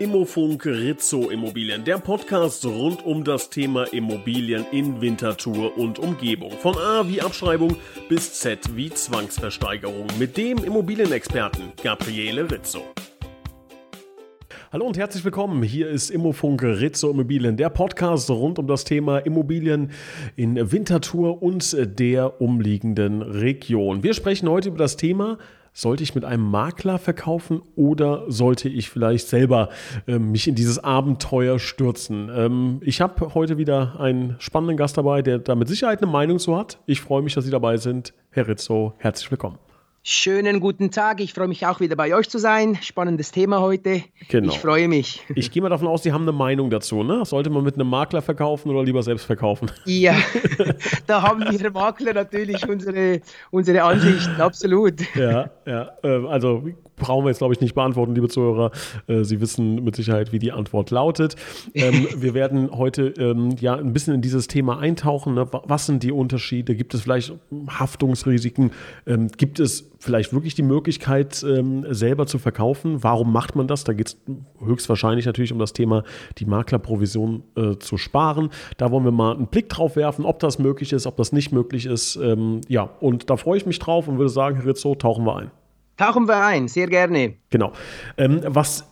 Immofunk Rizzo Immobilien, der Podcast rund um das Thema Immobilien in Winterthur und Umgebung. Von A wie Abschreibung bis Z wie Zwangsversteigerung mit dem Immobilienexperten Gabriele Rizzo. Hallo und herzlich willkommen. Hier ist Immofunk Rizzo Immobilien, der Podcast rund um das Thema Immobilien in Winterthur und der umliegenden Region. Wir sprechen heute über das Thema sollte ich mit einem Makler verkaufen oder sollte ich vielleicht selber äh, mich in dieses Abenteuer stürzen? Ähm, ich habe heute wieder einen spannenden Gast dabei, der da mit Sicherheit eine Meinung zu hat. Ich freue mich, dass Sie dabei sind. Herr Rizzo, herzlich willkommen. Schönen guten Tag. Ich freue mich auch wieder bei euch zu sein. Spannendes Thema heute. Genau. Ich freue mich. Ich gehe mal davon aus, Sie haben eine Meinung dazu. Ne? Sollte man mit einem Makler verkaufen oder lieber selbst verkaufen? Ja, da haben wir Makler natürlich unsere, unsere Ansichten. Absolut. Ja, ja. Ähm, also brauchen wir jetzt, glaube ich, nicht beantworten, liebe Zuhörer. Äh, Sie wissen mit Sicherheit, wie die Antwort lautet. Ähm, wir werden heute ähm, ja ein bisschen in dieses Thema eintauchen. Ne? Was sind die Unterschiede? Gibt es vielleicht Haftungsrisiken? Ähm, gibt es vielleicht wirklich die Möglichkeit, ähm, selber zu verkaufen? Warum macht man das? Da geht es höchstwahrscheinlich natürlich um das Thema, die Maklerprovision äh, zu sparen. Da wollen wir mal einen Blick drauf werfen, ob das möglich ist, ob das nicht möglich ist. Ähm, ja, und da freue ich mich drauf und würde sagen, Herr Rizzo, tauchen wir ein. Tauchen wir ein, sehr gerne. Genau. Ähm, was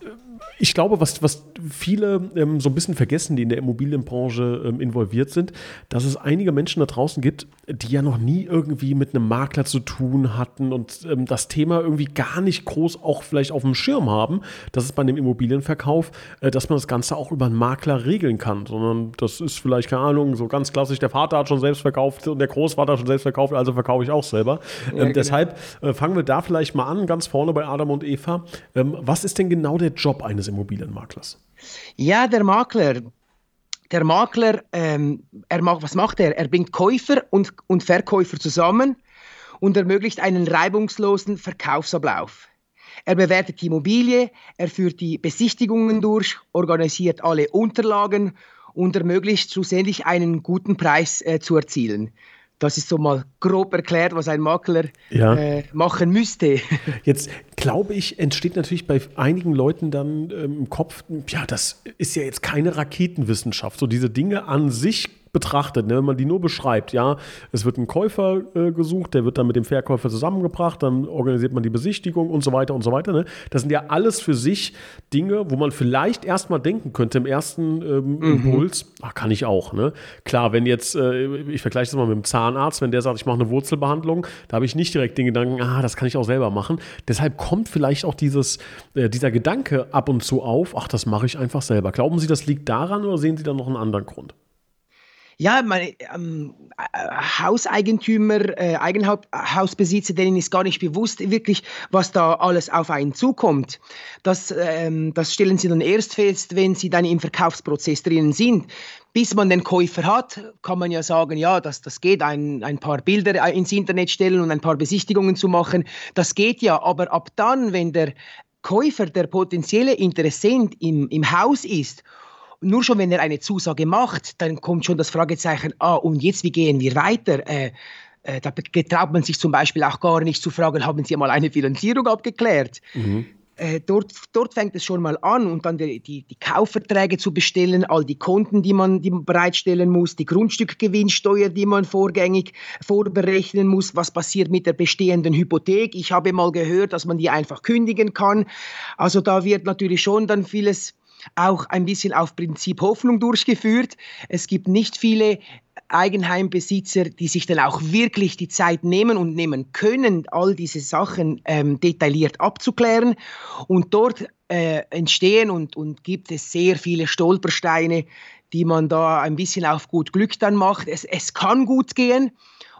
ich glaube, was, was viele ähm, so ein bisschen vergessen, die in der Immobilienbranche ähm, involviert sind, dass es einige Menschen da draußen gibt, die ja noch nie irgendwie mit einem Makler zu tun hatten und ähm, das Thema irgendwie gar nicht groß auch vielleicht auf dem Schirm haben, dass es bei einem Immobilienverkauf, äh, dass man das Ganze auch über einen Makler regeln kann, sondern das ist vielleicht, keine Ahnung, so ganz klassisch, der Vater hat schon selbst verkauft und der Großvater hat schon selbst verkauft, also verkaufe ich auch selber. Ja, ähm, genau. Deshalb äh, fangen wir da vielleicht mal an, ganz vorne bei Adam und Eva. Ähm, was ist denn genau der Job eines Immobilienmaklers? Ja, der Makler, der Makler, ähm, er macht, was macht er? Er bringt Käufer und, und Verkäufer zusammen und ermöglicht einen reibungslosen Verkaufsablauf. Er bewertet die Immobilie, er führt die Besichtigungen durch, organisiert alle Unterlagen und ermöglicht schlussendlich einen guten Preis äh, zu erzielen. Das ist so mal grob erklärt, was ein Makler ja. äh, machen müsste. Jetzt glaube ich, entsteht natürlich bei einigen Leuten dann ähm, im Kopf, ja, das ist ja jetzt keine Raketenwissenschaft. So diese Dinge an sich betrachtet, ne, wenn man die nur beschreibt, ja, es wird ein Käufer äh, gesucht, der wird dann mit dem Verkäufer zusammengebracht, dann organisiert man die Besichtigung und so weiter und so weiter. Ne? Das sind ja alles für sich Dinge, wo man vielleicht erstmal denken könnte im ersten ähm, mhm. Impuls, ach, kann ich auch. Ne? Klar, wenn jetzt, äh, ich vergleiche das mal mit dem Zahnarzt, wenn der sagt, ich mache eine Wurzelbehandlung, da habe ich nicht direkt den Gedanken, ah, das kann ich auch selber machen. Deshalb kommt vielleicht auch dieses, äh, dieser Gedanke ab und zu auf, ach, das mache ich einfach selber. Glauben Sie, das liegt daran oder sehen Sie da noch einen anderen Grund? Ja, meine ähm, äh, Hauseigentümer, äh, Eigenhausbesitzer, denen ist gar nicht bewusst wirklich, was da alles auf einen zukommt. Das, ähm, das stellen sie dann erst fest, wenn sie dann im Verkaufsprozess drinnen sind. Bis man den Käufer hat, kann man ja sagen, ja, das, das geht, ein, ein paar Bilder ins Internet stellen und ein paar Besichtigungen zu machen, das geht ja. Aber ab dann, wenn der Käufer, der potenzielle Interessent im, im Haus ist nur schon, wenn er eine Zusage macht, dann kommt schon das Fragezeichen, ah, und jetzt, wie gehen wir weiter? Äh, äh, da getraut man sich zum Beispiel auch gar nicht zu fragen, haben Sie mal eine Finanzierung abgeklärt? Mhm. Äh, dort, dort fängt es schon mal an und dann die, die, die, Kaufverträge zu bestellen, all die Konten, die man, die man bereitstellen muss, die Grundstückgewinnsteuer, die man vorgängig vorberechnen muss, was passiert mit der bestehenden Hypothek. Ich habe mal gehört, dass man die einfach kündigen kann. Also da wird natürlich schon dann vieles auch ein bisschen auf Prinzip Hoffnung durchgeführt. Es gibt nicht viele Eigenheimbesitzer, die sich dann auch wirklich die Zeit nehmen und nehmen können, all diese Sachen ähm, detailliert abzuklären. Und dort äh, entstehen und, und gibt es sehr viele Stolpersteine, die man da ein bisschen auf gut Glück dann macht. Es, es kann gut gehen,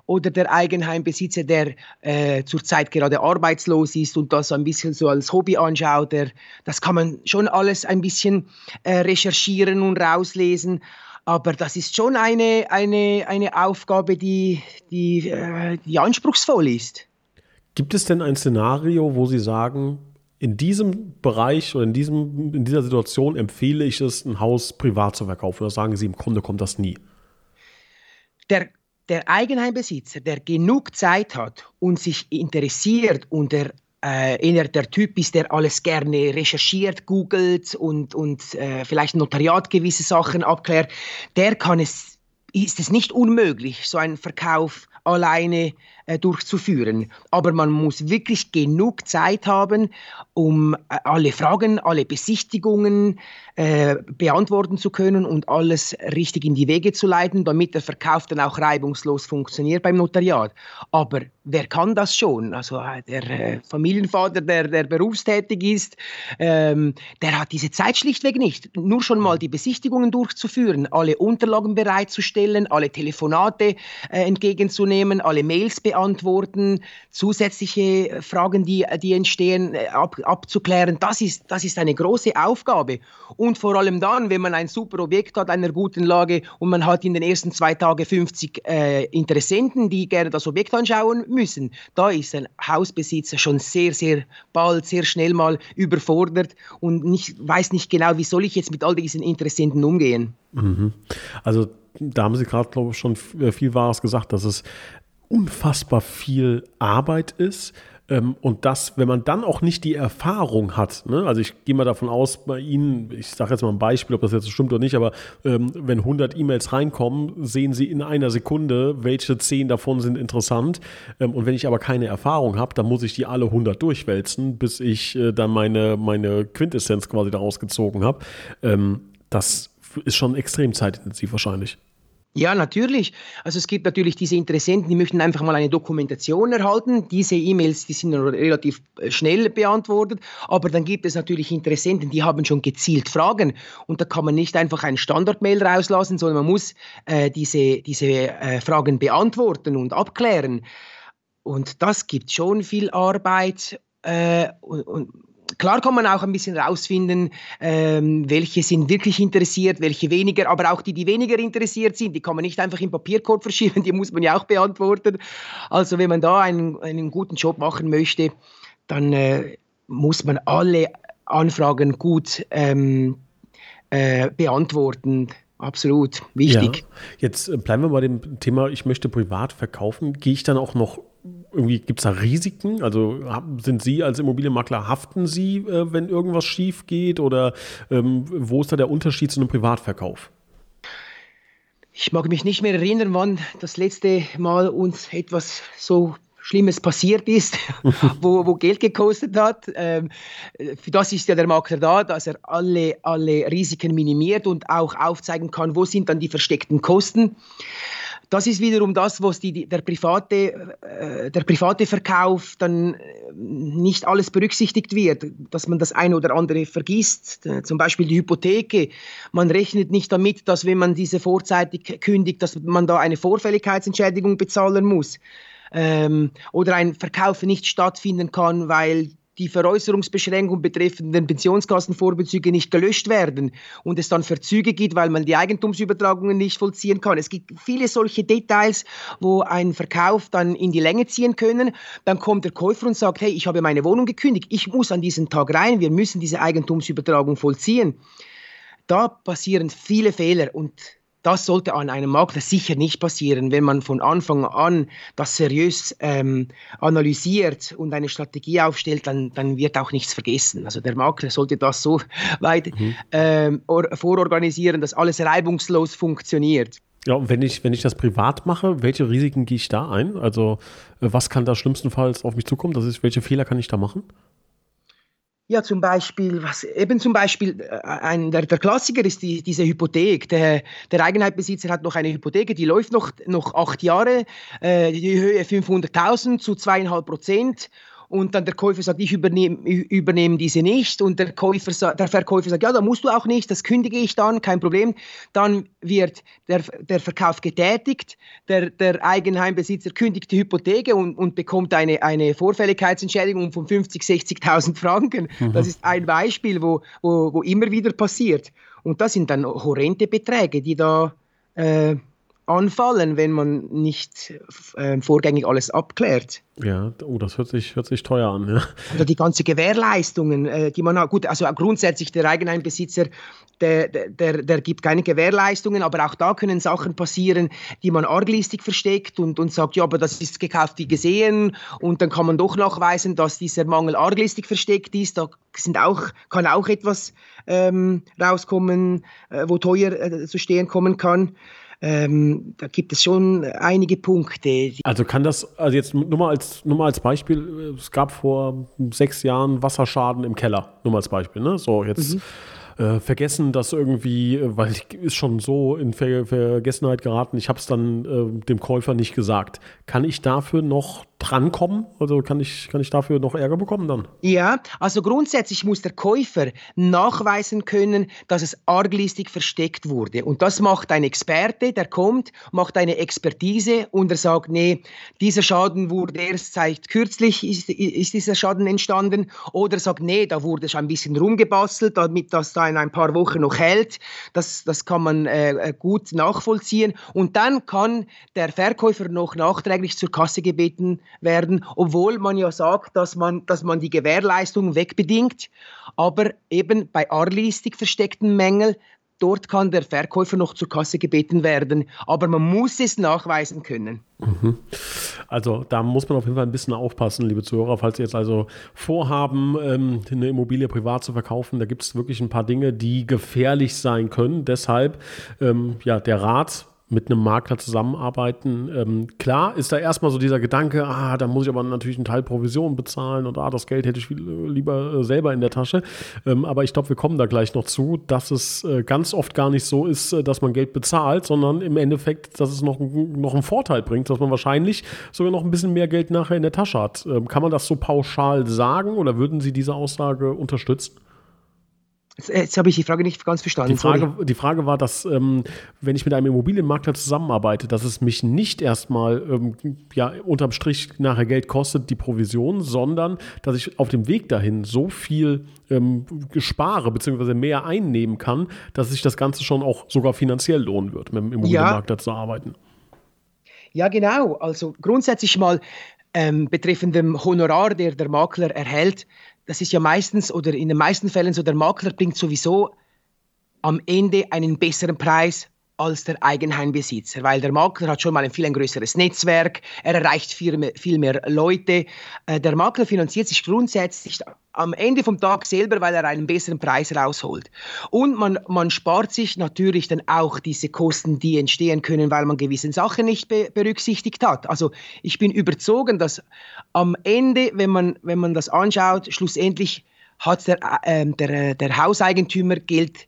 oder der Eigenheimbesitzer, der äh, zurzeit gerade arbeitslos ist und das ein bisschen so als Hobby anschaut, der, das kann man schon alles ein bisschen äh, recherchieren und rauslesen. Aber das ist schon eine, eine, eine Aufgabe, die, die, äh, die anspruchsvoll ist. Gibt es denn ein Szenario, wo Sie sagen, in diesem Bereich oder in, diesem, in dieser Situation empfehle ich es, ein Haus privat zu verkaufen? Oder sagen Sie, im Grunde kommt das nie? Der der Eigenheimbesitzer, der genug Zeit hat und sich interessiert und er äh, eher der Typ ist, der alles gerne recherchiert, googelt und, und äh, vielleicht Notariat gewisse Sachen abklärt, der kann es, ist es nicht unmöglich, so einen Verkauf alleine äh, durchzuführen. Aber man muss wirklich genug Zeit haben, um äh, alle Fragen, alle Besichtigungen äh, beantworten zu können und alles richtig in die Wege zu leiten, damit der Verkauf dann auch reibungslos funktioniert beim Notariat. Aber wer kann das schon? Also äh, der äh, Familienvater, der, der berufstätig ist, ähm, der hat diese Zeit schlichtweg nicht. Nur schon mal die Besichtigungen durchzuführen, alle Unterlagen bereitzustellen, alle Telefonate äh, entgegenzunehmen, alle Mails beantworten, zusätzliche Fragen, die, die entstehen, äh, ab, abzuklären. Das ist, das ist eine große Aufgabe. Und vor allem dann, wenn man ein super Objekt hat, einer guten Lage und man hat in den ersten zwei Tagen 50 äh, Interessenten, die gerne das Objekt anschauen müssen, da ist ein Hausbesitzer schon sehr, sehr bald, sehr schnell mal überfordert und nicht, weiß nicht genau, wie soll ich jetzt mit all diesen Interessenten umgehen. Mhm. Also da haben Sie gerade, glaube ich, schon äh, viel Wahres gesagt, dass es unfassbar viel Arbeit ist. Ähm, und das, wenn man dann auch nicht die Erfahrung hat, ne? also ich gehe mal davon aus, bei Ihnen, ich sage jetzt mal ein Beispiel, ob das jetzt stimmt oder nicht, aber ähm, wenn 100 E-Mails reinkommen, sehen Sie in einer Sekunde, welche 10 davon sind interessant. Ähm, und wenn ich aber keine Erfahrung habe, dann muss ich die alle 100 durchwälzen, bis ich äh, dann meine, meine Quintessenz quasi daraus gezogen habe. Ähm, das ist schon extrem zeitintensiv wahrscheinlich. Ja, natürlich. Also es gibt natürlich diese Interessenten, die möchten einfach mal eine Dokumentation erhalten. Diese E-Mails, die sind relativ äh, schnell beantwortet. Aber dann gibt es natürlich Interessenten, die haben schon gezielt Fragen. Und da kann man nicht einfach ein Standard-Mail rauslassen, sondern man muss äh, diese, diese äh, Fragen beantworten und abklären. Und das gibt schon viel Arbeit. Äh, und, und Klar kann man auch ein bisschen rausfinden, ähm, welche sind wirklich interessiert, welche weniger, aber auch die, die weniger interessiert sind, die kann man nicht einfach im Papierkorb verschieben, die muss man ja auch beantworten. Also wenn man da einen, einen guten Job machen möchte, dann äh, muss man alle Anfragen gut ähm, äh, beantworten. Absolut, wichtig. Ja. Jetzt äh, bleiben wir bei dem Thema, ich möchte privat verkaufen. Gehe ich dann auch noch irgendwie gibt es da Risiken? Also sind Sie als Immobilienmakler, haften Sie, äh, wenn irgendwas schief geht? Oder ähm, wo ist da der Unterschied zu einem Privatverkauf? Ich mag mich nicht mehr erinnern, wann das letzte Mal uns etwas so Schlimmes passiert ist, wo, wo Geld gekostet hat. Ähm, für das ist ja der Makler da, dass er alle, alle Risiken minimiert und auch aufzeigen kann, wo sind dann die versteckten Kosten. Das ist wiederum das, was die, der, private, äh, der private Verkauf dann äh, nicht alles berücksichtigt wird, dass man das eine oder andere vergisst. Äh, zum Beispiel die Hypotheke. Man rechnet nicht damit, dass wenn man diese vorzeitig kündigt, dass man da eine Vorfälligkeitsentschädigung bezahlen muss. Ähm, oder ein Verkauf nicht stattfinden kann, weil die Veräußerungsbeschränkung betreffenden Pensionskassenvorbezüge nicht gelöscht werden und es dann Verzüge gibt, weil man die Eigentumsübertragungen nicht vollziehen kann. Es gibt viele solche Details, wo ein Verkauf dann in die Länge ziehen können. Dann kommt der Käufer und sagt, hey, ich habe meine Wohnung gekündigt, ich muss an diesen Tag rein, wir müssen diese Eigentumsübertragung vollziehen. Da passieren viele Fehler und das sollte an einem Makler sicher nicht passieren, wenn man von Anfang an das seriös ähm, analysiert und eine Strategie aufstellt, dann, dann wird auch nichts vergessen. Also der Makler sollte das so weit mhm. ähm, vororganisieren, dass alles reibungslos funktioniert. Ja, und wenn ich, wenn ich das privat mache, welche Risiken gehe ich da ein? Also äh, was kann da schlimmstenfalls auf mich zukommen? Das ist, welche Fehler kann ich da machen? Ja, zum Beispiel, was eben zum Beispiel äh, ein, der, der Klassiker ist die, diese Hypothek. Der, der Eigenheitbesitzer hat noch eine Hypothek, die läuft noch, noch acht Jahre, äh, die Höhe 500.000 zu zweieinhalb Prozent und dann der Käufer sagt, ich übernehme, übernehme diese nicht und der, Käufer, der Verkäufer sagt, ja, da musst du auch nicht, das kündige ich dann, kein Problem. Dann wird der, der Verkauf getätigt, der, der Eigenheimbesitzer kündigt die Hypothek und, und bekommt eine, eine Vorfälligkeitsentschädigung von 50.000, 60.000 Franken. Mhm. Das ist ein Beispiel, wo, wo, wo immer wieder passiert. Und das sind dann horrende Beträge, die da äh, anfallen, wenn man nicht äh, vorgängig alles abklärt. Ja, oh, das hört sich, hört sich teuer an. Ja. Oder die ganze Gewährleistungen, äh, die man hat. Gut, also grundsätzlich der Eigenheimbesitzer, der, der, der gibt keine Gewährleistungen, aber auch da können Sachen passieren, die man arglistig versteckt und, und sagt, ja, aber das ist gekauft wie gesehen und dann kann man doch nachweisen, dass dieser Mangel arglistig versteckt ist. Da sind auch, kann auch etwas ähm, rauskommen, äh, wo teuer äh, zu stehen kommen kann. Ähm, da gibt es schon einige Punkte. Also kann das, also jetzt nur mal als, nur mal als Beispiel, es gab vor sechs Jahren Wasserschaden im Keller, nur mal als Beispiel, ne? So, jetzt. Mhm äh, vergessen das irgendwie, weil ich ist schon so in Ver Vergessenheit geraten. Ich habe es dann äh, dem Käufer nicht gesagt. Kann ich dafür noch drankommen? Also kann ich, kann ich dafür noch Ärger bekommen dann? Ja, also grundsätzlich muss der Käufer nachweisen können, dass es arglistig versteckt wurde. Und das macht ein Experte, der kommt, macht eine Expertise und er sagt, nee, dieser Schaden wurde erst seit kürzlich, ist, ist dieser Schaden entstanden. Oder er sagt, nee, da wurde schon ein bisschen rumgebastelt, damit das da in ein paar Wochen noch hält. Das, das kann man äh, gut nachvollziehen. Und dann kann der Verkäufer noch nachträglich zur Kasse gebeten werden, obwohl man ja sagt, dass man, dass man die Gewährleistung wegbedingt. Aber eben bei arglistig versteckten Mängeln, dort kann der Verkäufer noch zur Kasse gebeten werden. Aber man muss es nachweisen können. Mhm. Also da muss man auf jeden Fall ein bisschen aufpassen, liebe Zuhörer, falls Sie jetzt also vorhaben, ähm, eine Immobilie privat zu verkaufen. Da gibt es wirklich ein paar Dinge, die gefährlich sein können. Deshalb ähm, ja der Rat mit einem Makler zusammenarbeiten. Ähm, klar ist da erstmal so dieser Gedanke, ah, da muss ich aber natürlich einen Teil Provision bezahlen und ah, das Geld hätte ich viel, äh, lieber äh, selber in der Tasche. Ähm, aber ich glaube, wir kommen da gleich noch zu, dass es äh, ganz oft gar nicht so ist, äh, dass man Geld bezahlt, sondern im Endeffekt, dass es noch, noch einen Vorteil bringt, dass man wahrscheinlich sogar noch ein bisschen mehr Geld nachher in der Tasche hat. Ähm, kann man das so pauschal sagen oder würden Sie diese Aussage unterstützen? Jetzt habe ich die Frage nicht ganz verstanden. Die Frage, die Frage war, dass, ähm, wenn ich mit einem Immobilienmakler zusammenarbeite, dass es mich nicht erstmal ähm, ja, unterm Strich nachher Geld kostet, die Provision, sondern dass ich auf dem Weg dahin so viel ähm, spare bzw. mehr einnehmen kann, dass sich das Ganze schon auch sogar finanziell lohnen wird, mit dem Immobilienmakler ja. zu arbeiten. Ja, genau. Also grundsätzlich mal ähm, betreffend dem Honorar, der der Makler erhält, das ist ja meistens oder in den meisten Fällen so, der Makler bringt sowieso am Ende einen besseren Preis als der Eigenheimbesitzer, weil der Makler hat schon mal ein viel ein größeres Netzwerk, er erreicht viel mehr, viel mehr Leute. Äh, der Makler finanziert sich grundsätzlich am Ende vom Tag selber, weil er einen besseren Preis rausholt. Und man, man spart sich natürlich dann auch diese Kosten, die entstehen können, weil man gewisse Sachen nicht be berücksichtigt hat. Also ich bin überzogen, dass am Ende, wenn man, wenn man das anschaut, schlussendlich hat der, äh, der, der Hauseigentümer Geld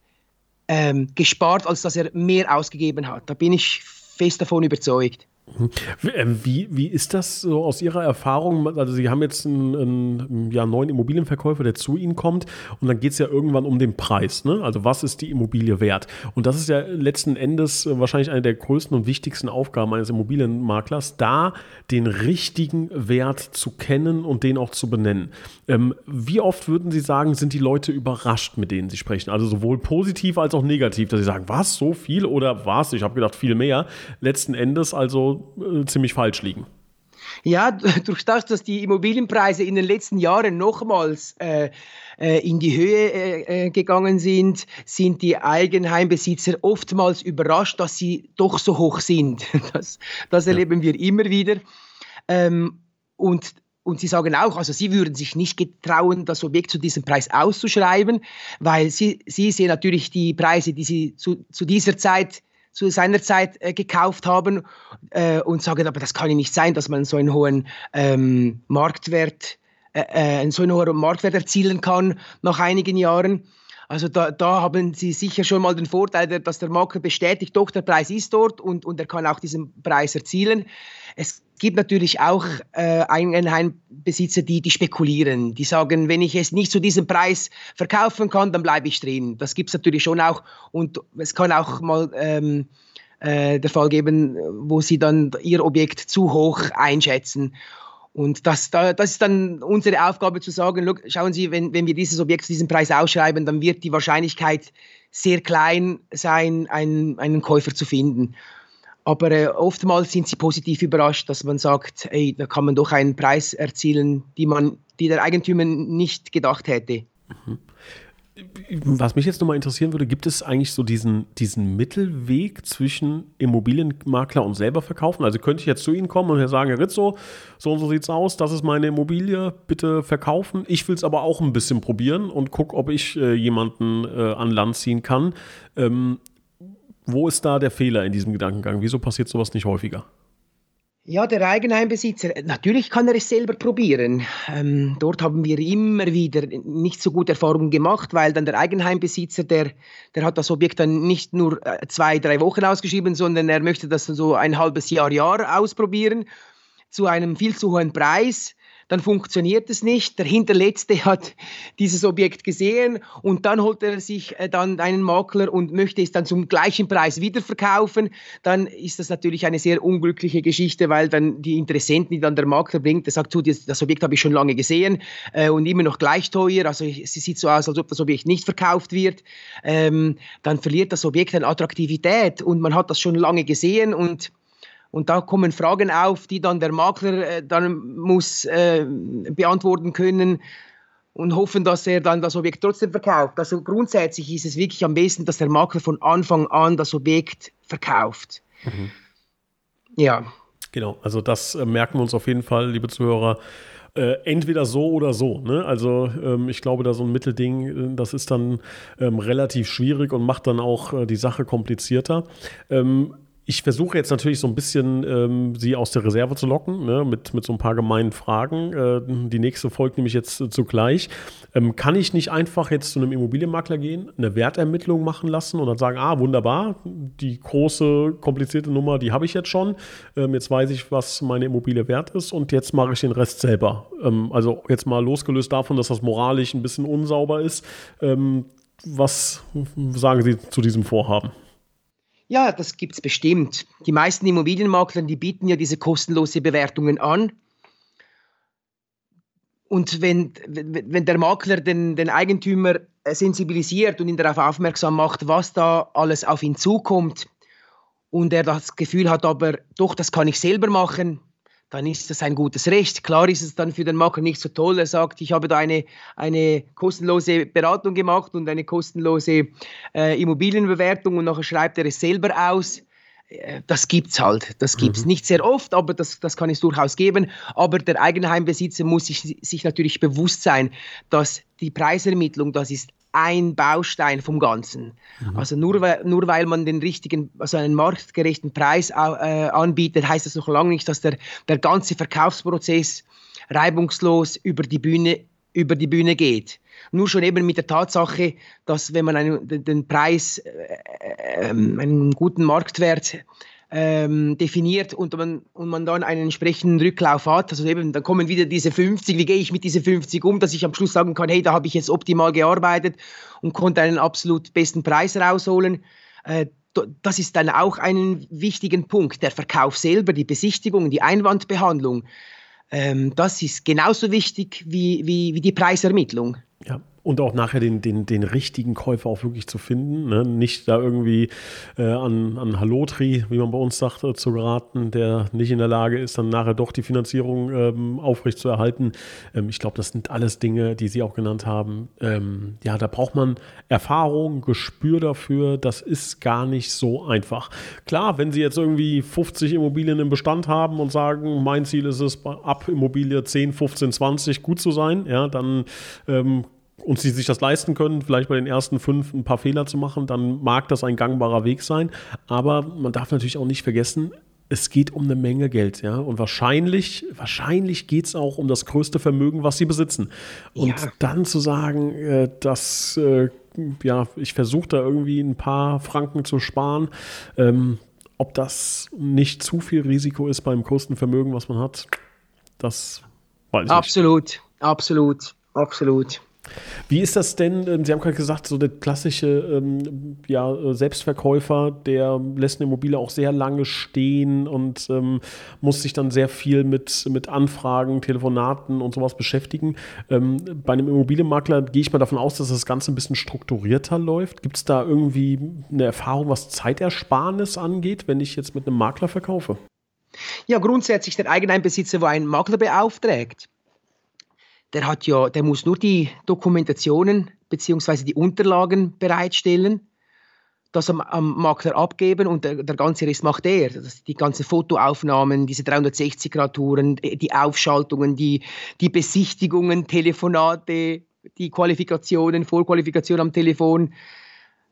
ähm, gespart, als dass er mehr ausgegeben hat. Da bin ich fest davon überzeugt. Ähm, wie, wie ist das so aus Ihrer Erfahrung? Also Sie haben jetzt einen, einen ja, neuen Immobilienverkäufer, der zu Ihnen kommt und dann geht es ja irgendwann um den Preis. Ne? Also was ist die Immobilie wert? Und das ist ja letzten Endes wahrscheinlich eine der größten und wichtigsten Aufgaben eines Immobilienmaklers, da den richtigen Wert zu kennen und den auch zu benennen. Ähm, wie oft würden Sie sagen, sind die Leute überrascht, mit denen Sie sprechen? Also sowohl positiv als auch negativ, dass sie sagen, was, so viel oder was? Ich habe gedacht, viel mehr. Letzten Endes also äh, ziemlich falsch liegen. Ja, durch das, dass die Immobilienpreise in den letzten Jahren nochmals äh, äh, in die Höhe äh, äh, gegangen sind, sind die Eigenheimbesitzer oftmals überrascht, dass sie doch so hoch sind. Das, das erleben wir immer wieder. Ähm, und und sie sagen auch, also sie würden sich nicht getrauen, das Objekt zu diesem Preis auszuschreiben, weil sie, sie sehen natürlich die Preise, die sie zu, zu dieser Zeit zu seiner Zeit äh, gekauft haben äh, und sagen, aber das kann ja nicht sein, dass man so einen hohen ähm, Marktwert, äh, äh so einen hohen Marktwert erzielen kann nach einigen Jahren. Also da, da, haben Sie sicher schon mal den Vorteil, dass der Makler bestätigt, doch der Preis ist dort und, und er kann auch diesen Preis erzielen. Es gibt natürlich auch äh, Eigenheimbesitzer, die, die spekulieren. Die sagen, wenn ich es nicht zu diesem Preis verkaufen kann, dann bleibe ich drin. Das gibt es natürlich schon auch. Und es kann auch mal ähm, äh, der Fall geben, wo sie dann ihr Objekt zu hoch einschätzen. Und das, das ist dann unsere Aufgabe zu sagen, schauen Sie, wenn, wenn wir dieses Objekt zu diesem Preis ausschreiben, dann wird die Wahrscheinlichkeit sehr klein sein, einen, einen Käufer zu finden. Aber äh, oftmals sind sie positiv überrascht, dass man sagt, ey, da kann man doch einen Preis erzielen, die man, die der Eigentümer nicht gedacht hätte. Mhm. Was mich jetzt nochmal interessieren würde, gibt es eigentlich so diesen, diesen Mittelweg zwischen Immobilienmakler und selber verkaufen? Also könnte ich jetzt zu Ihnen kommen und sagen, Herr Rizzo, so und so sieht es aus, das ist meine Immobilie, bitte verkaufen. Ich will es aber auch ein bisschen probieren und gucke, ob ich äh, jemanden äh, an Land ziehen kann. Ähm, wo ist da der Fehler in diesem Gedankengang? Wieso passiert sowas nicht häufiger? Ja, der Eigenheimbesitzer, natürlich kann er es selber probieren. Ähm, dort haben wir immer wieder nicht so gute Erfahrungen gemacht, weil dann der Eigenheimbesitzer, der, der hat das Objekt dann nicht nur äh, zwei, drei Wochen ausgeschrieben, sondern er möchte das so ein halbes Jahr, Jahr ausprobieren zu einem viel zu hohen Preis dann funktioniert es nicht. Der Hinterletzte hat dieses Objekt gesehen und dann holt er sich äh, dann einen Makler und möchte es dann zum gleichen Preis wiederverkaufen. Dann ist das natürlich eine sehr unglückliche Geschichte, weil dann die Interessenten, die dann der Makler bringt, der sagt, das Objekt habe ich schon lange gesehen äh, und immer noch gleich teuer. Also es sieht so aus, als ob das Objekt nicht verkauft wird. Ähm, dann verliert das Objekt an Attraktivität und man hat das schon lange gesehen und und da kommen Fragen auf, die dann der Makler äh, dann muss äh, beantworten können und hoffen, dass er dann das Objekt trotzdem verkauft. Also grundsätzlich ist es wirklich am besten, dass der Makler von Anfang an das Objekt verkauft. Mhm. Ja. Genau, also das äh, merken wir uns auf jeden Fall, liebe Zuhörer. Äh, entweder so oder so. Ne? Also ähm, ich glaube, da so ein Mittelding, äh, das ist dann ähm, relativ schwierig und macht dann auch äh, die Sache komplizierter. Ähm, ich versuche jetzt natürlich so ein bisschen ähm, sie aus der Reserve zu locken, ne, mit, mit so ein paar gemeinen Fragen. Äh, die nächste folgt nämlich jetzt äh, zugleich. Ähm, kann ich nicht einfach jetzt zu einem Immobilienmakler gehen, eine Wertermittlung machen lassen und dann sagen, ah, wunderbar, die große, komplizierte Nummer, die habe ich jetzt schon. Ähm, jetzt weiß ich, was meine Immobilie wert ist und jetzt mache ich den Rest selber. Ähm, also jetzt mal losgelöst davon, dass das moralisch ein bisschen unsauber ist. Ähm, was sagen Sie zu diesem Vorhaben? Ja, das gibt es bestimmt. Die meisten Immobilienmakler, die bieten ja diese kostenlose Bewertungen an. Und wenn, wenn der Makler den, den Eigentümer sensibilisiert und ihn darauf aufmerksam macht, was da alles auf ihn zukommt, und er das Gefühl hat, aber doch, das kann ich selber machen, dann ist das ein gutes Recht. Klar ist es dann für den Makler nicht so toll. Er sagt, ich habe da eine, eine kostenlose Beratung gemacht und eine kostenlose äh, Immobilienbewertung und nachher schreibt er es selber aus. Äh, das gibt's halt. Das gibt's mhm. nicht sehr oft, aber das, das kann es durchaus geben. Aber der Eigenheimbesitzer muss sich, sich natürlich bewusst sein, dass die Preisermittlung, das ist ein Baustein vom Ganzen. Mhm. Also nur weil, nur weil man den richtigen, also einen marktgerechten Preis äh, anbietet, heißt das noch lange nicht, dass der, der ganze Verkaufsprozess reibungslos über die Bühne über die Bühne geht. Nur schon eben mit der Tatsache, dass wenn man einen, den Preis, äh, äh, einen guten Marktwert ähm, definiert und man, und man dann einen entsprechenden Rücklauf hat. Also eben, dann kommen wieder diese 50, wie gehe ich mit diesen 50 um, dass ich am Schluss sagen kann, hey, da habe ich jetzt optimal gearbeitet und konnte einen absolut besten Preis rausholen. Äh, das ist dann auch ein wichtiger Punkt. Der Verkauf selber, die Besichtigung, die Einwandbehandlung, ähm, das ist genauso wichtig wie, wie, wie die Preisermittlung. Ja, und auch nachher den, den, den richtigen Käufer auch wirklich zu finden. Ne? Nicht da irgendwie äh, an, an Hallotri, wie man bei uns sagt, äh, zu geraten, der nicht in der Lage ist, dann nachher doch die Finanzierung ähm, aufrechtzuerhalten. Ähm, ich glaube, das sind alles Dinge, die Sie auch genannt haben. Ähm, ja, da braucht man Erfahrung, Gespür dafür. Das ist gar nicht so einfach. Klar, wenn Sie jetzt irgendwie 50 Immobilien im Bestand haben und sagen, mein Ziel ist es, ab Immobilie 10, 15, 20 gut zu sein, ja, dann ähm, und sie sich das leisten können, vielleicht bei den ersten fünf ein paar Fehler zu machen, dann mag das ein gangbarer Weg sein. Aber man darf natürlich auch nicht vergessen, es geht um eine Menge Geld, ja. Und wahrscheinlich, wahrscheinlich geht es auch um das größte Vermögen, was sie besitzen. Und ja. dann zu sagen, äh, dass äh, ja, ich versuche da irgendwie ein paar Franken zu sparen, ähm, ob das nicht zu viel Risiko ist beim größten Vermögen, was man hat, das weiß ich absolut, nicht. Absolut, absolut, absolut. Wie ist das denn? Ähm, Sie haben gerade gesagt, so der klassische ähm, ja, Selbstverkäufer, der lässt eine Immobilie auch sehr lange stehen und ähm, muss sich dann sehr viel mit, mit Anfragen, Telefonaten und sowas beschäftigen. Ähm, bei einem Immobilienmakler gehe ich mal davon aus, dass das Ganze ein bisschen strukturierter läuft. Gibt es da irgendwie eine Erfahrung, was Zeitersparnis angeht, wenn ich jetzt mit einem Makler verkaufe? Ja, grundsätzlich der Eigenheimbesitzer, wo einen Makler beauftragt der hat ja, der muss nur die Dokumentationen bzw. die Unterlagen bereitstellen, das am, am Makler abgeben und der, der, ganze Rest macht er. Die ganzen Fotoaufnahmen, diese 360-Grad-Touren, die Aufschaltungen, die, die Besichtigungen, Telefonate, die Qualifikationen, Vorqualifikationen am Telefon.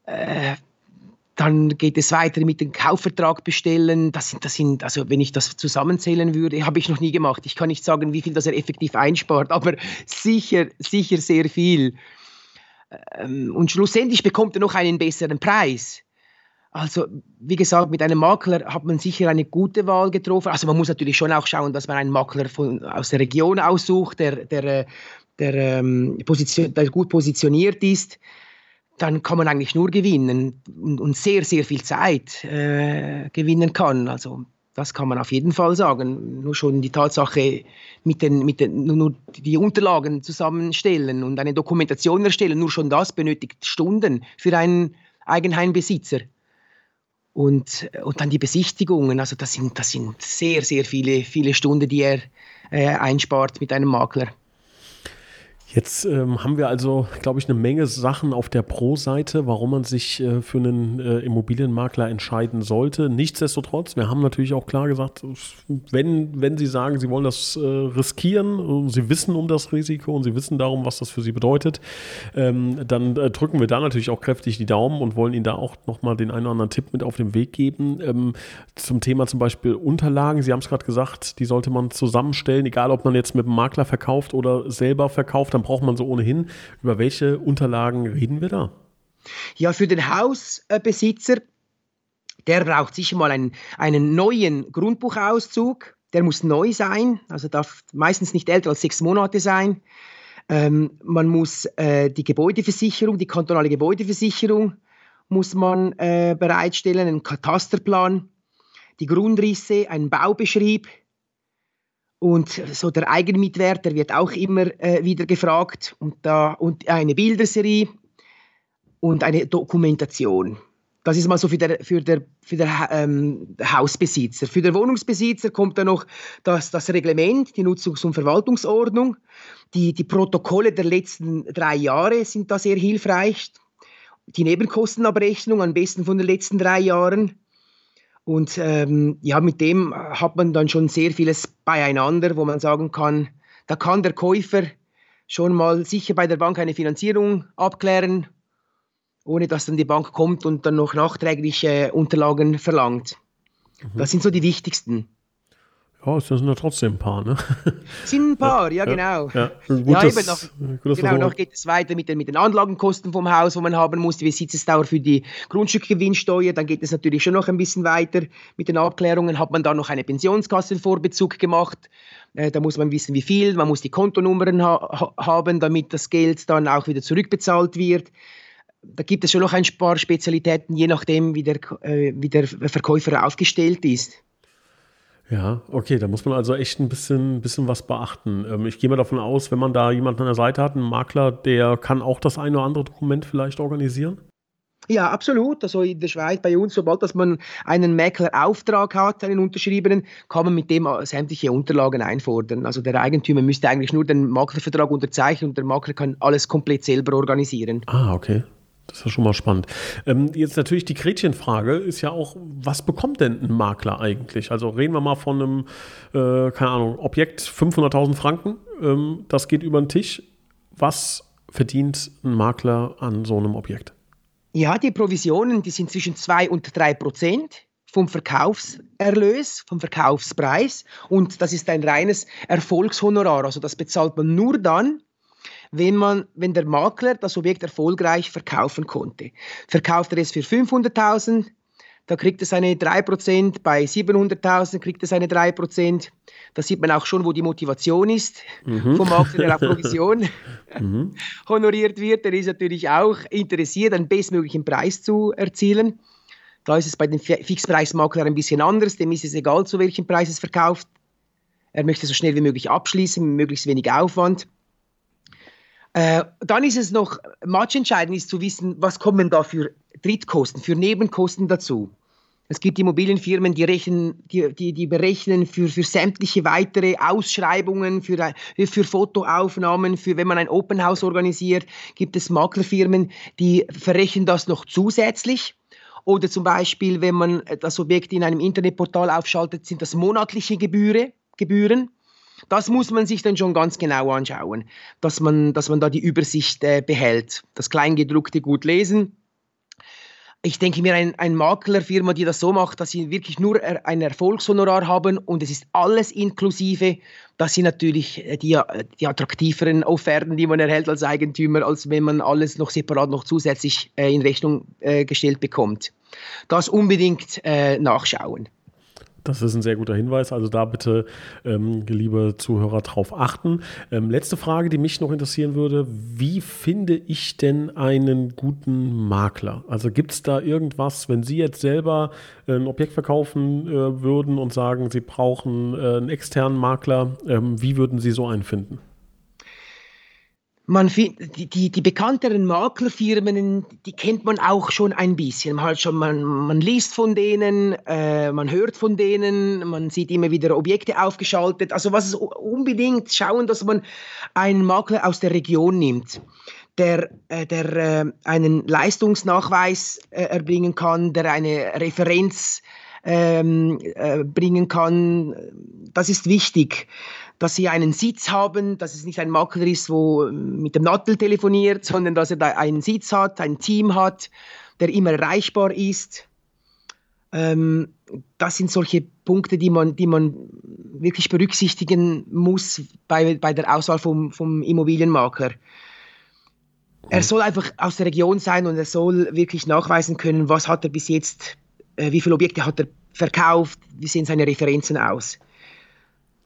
Äh, dann geht es weiter mit dem Kaufvertrag bestellen. Das sind, das sind, also wenn ich das zusammenzählen würde, habe ich noch nie gemacht. Ich kann nicht sagen, wie viel das er effektiv einspart, aber sicher, sicher sehr viel. Ähm, und schlussendlich bekommt er noch einen besseren Preis. Also, wie gesagt, mit einem Makler hat man sicher eine gute Wahl getroffen. Also, man muss natürlich schon auch schauen, dass man einen Makler von, aus der Region aussucht, der, der, äh, der, ähm, der gut positioniert ist dann kann man eigentlich nur gewinnen und, und sehr, sehr viel Zeit äh, gewinnen kann. Also das kann man auf jeden Fall sagen. Nur schon die Tatsache, mit den, mit den, nur die Unterlagen zusammenstellen und eine Dokumentation erstellen, nur schon das benötigt Stunden für einen Eigenheimbesitzer. Und, und dann die Besichtigungen, also das sind, das sind sehr, sehr viele, viele Stunden, die er äh, einspart mit einem Makler. Jetzt ähm, haben wir also, glaube ich, eine Menge Sachen auf der Pro-Seite, warum man sich äh, für einen äh, Immobilienmakler entscheiden sollte. Nichtsdestotrotz, wir haben natürlich auch klar gesagt, wenn, wenn Sie sagen, Sie wollen das äh, riskieren, Sie wissen um das Risiko und Sie wissen darum, was das für Sie bedeutet, ähm, dann äh, drücken wir da natürlich auch kräftig die Daumen und wollen Ihnen da auch nochmal den einen oder anderen Tipp mit auf den Weg geben. Ähm, zum Thema zum Beispiel Unterlagen. Sie haben es gerade gesagt, die sollte man zusammenstellen, egal ob man jetzt mit einem Makler verkauft oder selber verkauft dann braucht man so ohnehin. Über welche Unterlagen reden wir da? Ja, für den Hausbesitzer, der braucht sicher mal einen, einen neuen Grundbuchauszug. Der muss neu sein, also darf meistens nicht älter als sechs Monate sein. Ähm, man muss äh, die Gebäudeversicherung, die kantonale Gebäudeversicherung, muss man äh, bereitstellen, einen Katasterplan, die Grundrisse, einen Baubeschrieb, und so der Eigenmitwert, der wird auch immer äh, wieder gefragt. Und, da, und eine Bilderserie und eine Dokumentation. Das ist mal so für den für der, für der, ähm, Hausbesitzer. Für den Wohnungsbesitzer kommt dann noch das, das Reglement, die Nutzungs- und Verwaltungsordnung. Die, die Protokolle der letzten drei Jahre sind da sehr hilfreich. Die Nebenkostenabrechnung am besten von den letzten drei Jahren. Und ähm, ja, mit dem hat man dann schon sehr vieles beieinander, wo man sagen kann, da kann der Käufer schon mal sicher bei der Bank eine Finanzierung abklären, ohne dass dann die Bank kommt und dann noch nachträgliche Unterlagen verlangt. Mhm. Das sind so die wichtigsten. Ja, es sind ja trotzdem ein paar, ne? Sind ein paar, ja, ja genau. Ja, gut, ja eben noch, gut, genau, noch geht es weiter mit den, mit den Anlagenkosten vom Haus, wo man haben muss, die Besitzesdauer für die Grundstückgewinnsteuer. Dann geht es natürlich schon noch ein bisschen weiter mit den Abklärungen. Hat man da noch eine Pensionskassenvorbezug gemacht? Äh, da muss man wissen, wie viel. Man muss die Kontonummern ha haben, damit das Geld dann auch wieder zurückbezahlt wird da gibt es schon noch ein paar Spezialitäten, je nachdem, wie der, äh, wie der Verkäufer aufgestellt ist. Ja, okay, da muss man also echt ein bisschen, bisschen was beachten. Ähm, ich gehe mal davon aus, wenn man da jemanden an der Seite hat, einen Makler, der kann auch das eine oder andere Dokument vielleicht organisieren? Ja, absolut. Also in der Schweiz bei uns, sobald dass man einen Maklerauftrag hat, einen unterschriebenen, kann man mit dem sämtliche Unterlagen einfordern. Also der Eigentümer müsste eigentlich nur den Maklervertrag unterzeichnen und der Makler kann alles komplett selber organisieren. Ah, okay. Das ist ja schon mal spannend. Ähm, jetzt natürlich die Gretchenfrage ist ja auch, was bekommt denn ein Makler eigentlich? Also reden wir mal von einem, äh, keine Ahnung, Objekt 500.000 Franken, ähm, das geht über den Tisch. Was verdient ein Makler an so einem Objekt? Ja, die Provisionen, die sind zwischen 2 und 3 Prozent vom Verkaufserlös, vom Verkaufspreis. Und das ist ein reines Erfolgshonorar. Also das bezahlt man nur dann, wenn, man, wenn der Makler das Objekt erfolgreich verkaufen konnte. Verkauft er es für 500.000, Da kriegt er seine 3%, bei 700.000 kriegt er seine 3%. Da sieht man auch schon, wo die Motivation ist mhm. vom Makler, der auf Provision mhm. honoriert wird. Der ist natürlich auch interessiert, einen bestmöglichen Preis zu erzielen. Da ist es bei den Fixpreismaklern ein bisschen anders. Dem ist es egal, zu welchem Preis es verkauft. Er möchte so schnell wie möglich abschließen, mit möglichst wenig Aufwand. Äh, dann ist es noch matchentscheidend, ist zu wissen, was kommen da für Drittkosten, für Nebenkosten dazu. Es gibt Immobilienfirmen, die, rechnen, die, die, die berechnen für, für sämtliche weitere Ausschreibungen, für, für Fotoaufnahmen, für wenn man ein Open House organisiert, gibt es Maklerfirmen, die verrechnen das noch zusätzlich. Oder zum Beispiel, wenn man das Objekt in einem Internetportal aufschaltet, sind das monatliche Gebühren. Gebühren. Das muss man sich dann schon ganz genau anschauen, dass man, dass man da die Übersicht äh, behält. Das Kleingedruckte gut lesen ich denke mir, ein, ein Maklerfirma, die das so macht, dass sie wirklich nur ein Erfolgshonorar haben und es ist alles inklusive, dass sie natürlich äh, die, die attraktiveren Offerten, die man erhält als Eigentümer, als wenn man alles noch separat noch zusätzlich äh, in Rechnung äh, gestellt bekommt. Das unbedingt äh, nachschauen. Das ist ein sehr guter Hinweis. Also da bitte, ähm, liebe Zuhörer, drauf achten. Ähm, letzte Frage, die mich noch interessieren würde. Wie finde ich denn einen guten Makler? Also gibt es da irgendwas, wenn Sie jetzt selber äh, ein Objekt verkaufen äh, würden und sagen, Sie brauchen äh, einen externen Makler, ähm, wie würden Sie so einen finden? Man die, die, die bekannteren Maklerfirmen, die kennt man auch schon ein bisschen. Man, halt schon, man, man liest von denen, äh, man hört von denen, man sieht immer wieder Objekte aufgeschaltet. Also was es unbedingt schauen, dass man einen Makler aus der Region nimmt der, äh, der äh, einen Leistungsnachweis äh, erbringen kann, der eine Referenz ähm, äh, bringen kann. Das ist wichtig dass sie einen Sitz haben, dass es nicht ein Makler ist, wo mit dem Nattel telefoniert, sondern dass er da einen Sitz hat, ein Team hat, der immer erreichbar ist. Ähm, das sind solche Punkte, die man, die man wirklich berücksichtigen muss bei, bei der Auswahl vom, vom Immobilienmakler. Er soll einfach aus der Region sein und er soll wirklich nachweisen können, was hat er bis jetzt, äh, wie viele Objekte hat er verkauft, wie sehen seine Referenzen aus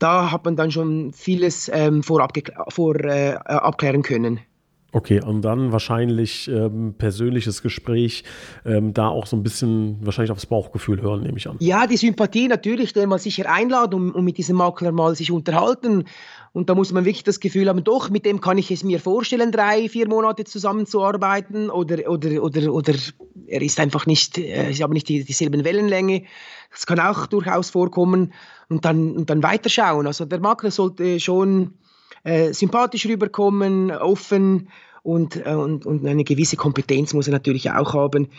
da hat man dann schon vieles ähm, vorab vor, äh, abklären können. Okay, und dann wahrscheinlich ähm, persönliches Gespräch, ähm, da auch so ein bisschen wahrscheinlich aufs Bauchgefühl hören, nehme ich an. Ja, die Sympathie natürlich, den man sicher einladen und, und mit diesem Makler mal sich unterhalten. Und da muss man wirklich das Gefühl haben, doch, mit dem kann ich es mir vorstellen, drei, vier Monate zusammenzuarbeiten. Oder, oder, oder, oder er ist einfach nicht, äh, sie haben nicht die, dieselben Wellenlänge. Das kann auch durchaus vorkommen. Und dann, und dann weiterschauen. Also der Makler sollte schon äh, sympathisch rüberkommen, offen und, äh, und, und eine gewisse Kompetenz muss er natürlich auch haben.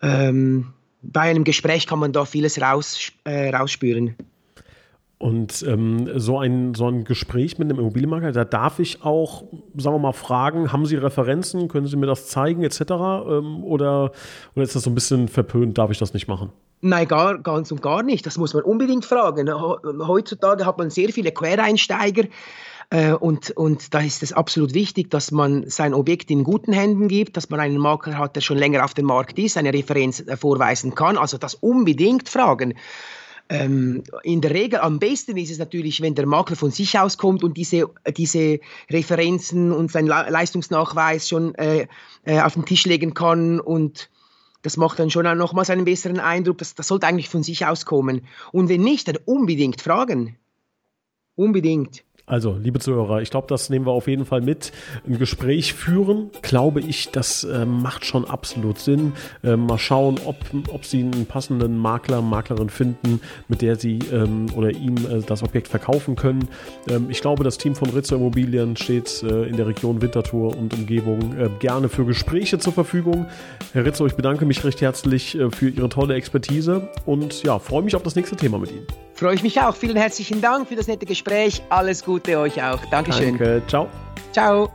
Ähm, bei einem Gespräch kann man da vieles raus, äh, rausspüren. Und ähm, so, ein, so ein Gespräch mit einem Immobilienmakler, da darf ich auch, sagen wir mal, fragen, haben Sie Referenzen, können Sie mir das zeigen, etc. Ähm, oder, oder ist das so ein bisschen verpönt, darf ich das nicht machen? Nein, gar, ganz und gar nicht. Das muss man unbedingt fragen. Heutzutage hat man sehr viele Quereinsteiger, äh, und, und da ist es absolut wichtig, dass man sein Objekt in guten Händen gibt, dass man einen Makler hat, der schon länger auf dem Markt ist, eine Referenz äh, vorweisen kann. Also das unbedingt fragen. Ähm, in der Regel am besten ist es natürlich, wenn der Makler von sich aus kommt und diese, diese Referenzen und seinen Leistungsnachweis schon äh, äh, auf den Tisch legen kann und das macht dann schon auch nochmals einen besseren Eindruck. Das, das sollte eigentlich von sich aus kommen. Und wenn nicht, dann unbedingt fragen. Unbedingt. Also, liebe Zuhörer, ich glaube, das nehmen wir auf jeden Fall mit. Ein Gespräch führen, glaube ich, das äh, macht schon absolut Sinn. Äh, mal schauen, ob, ob Sie einen passenden Makler, Maklerin finden, mit der Sie ähm, oder ihm äh, das Objekt verkaufen können. Ähm, ich glaube, das Team von Ritzer Immobilien steht äh, in der Region Winterthur und Umgebung äh, gerne für Gespräche zur Verfügung. Herr Ritzer, ich bedanke mich recht herzlich äh, für Ihre tolle Expertise und ja, freue mich auf das nächste Thema mit Ihnen. Freue ich mich auch. Vielen herzlichen Dank für das nette Gespräch. Alles Gute euch auch. Dankeschön. Danke. Ciao. Ciao.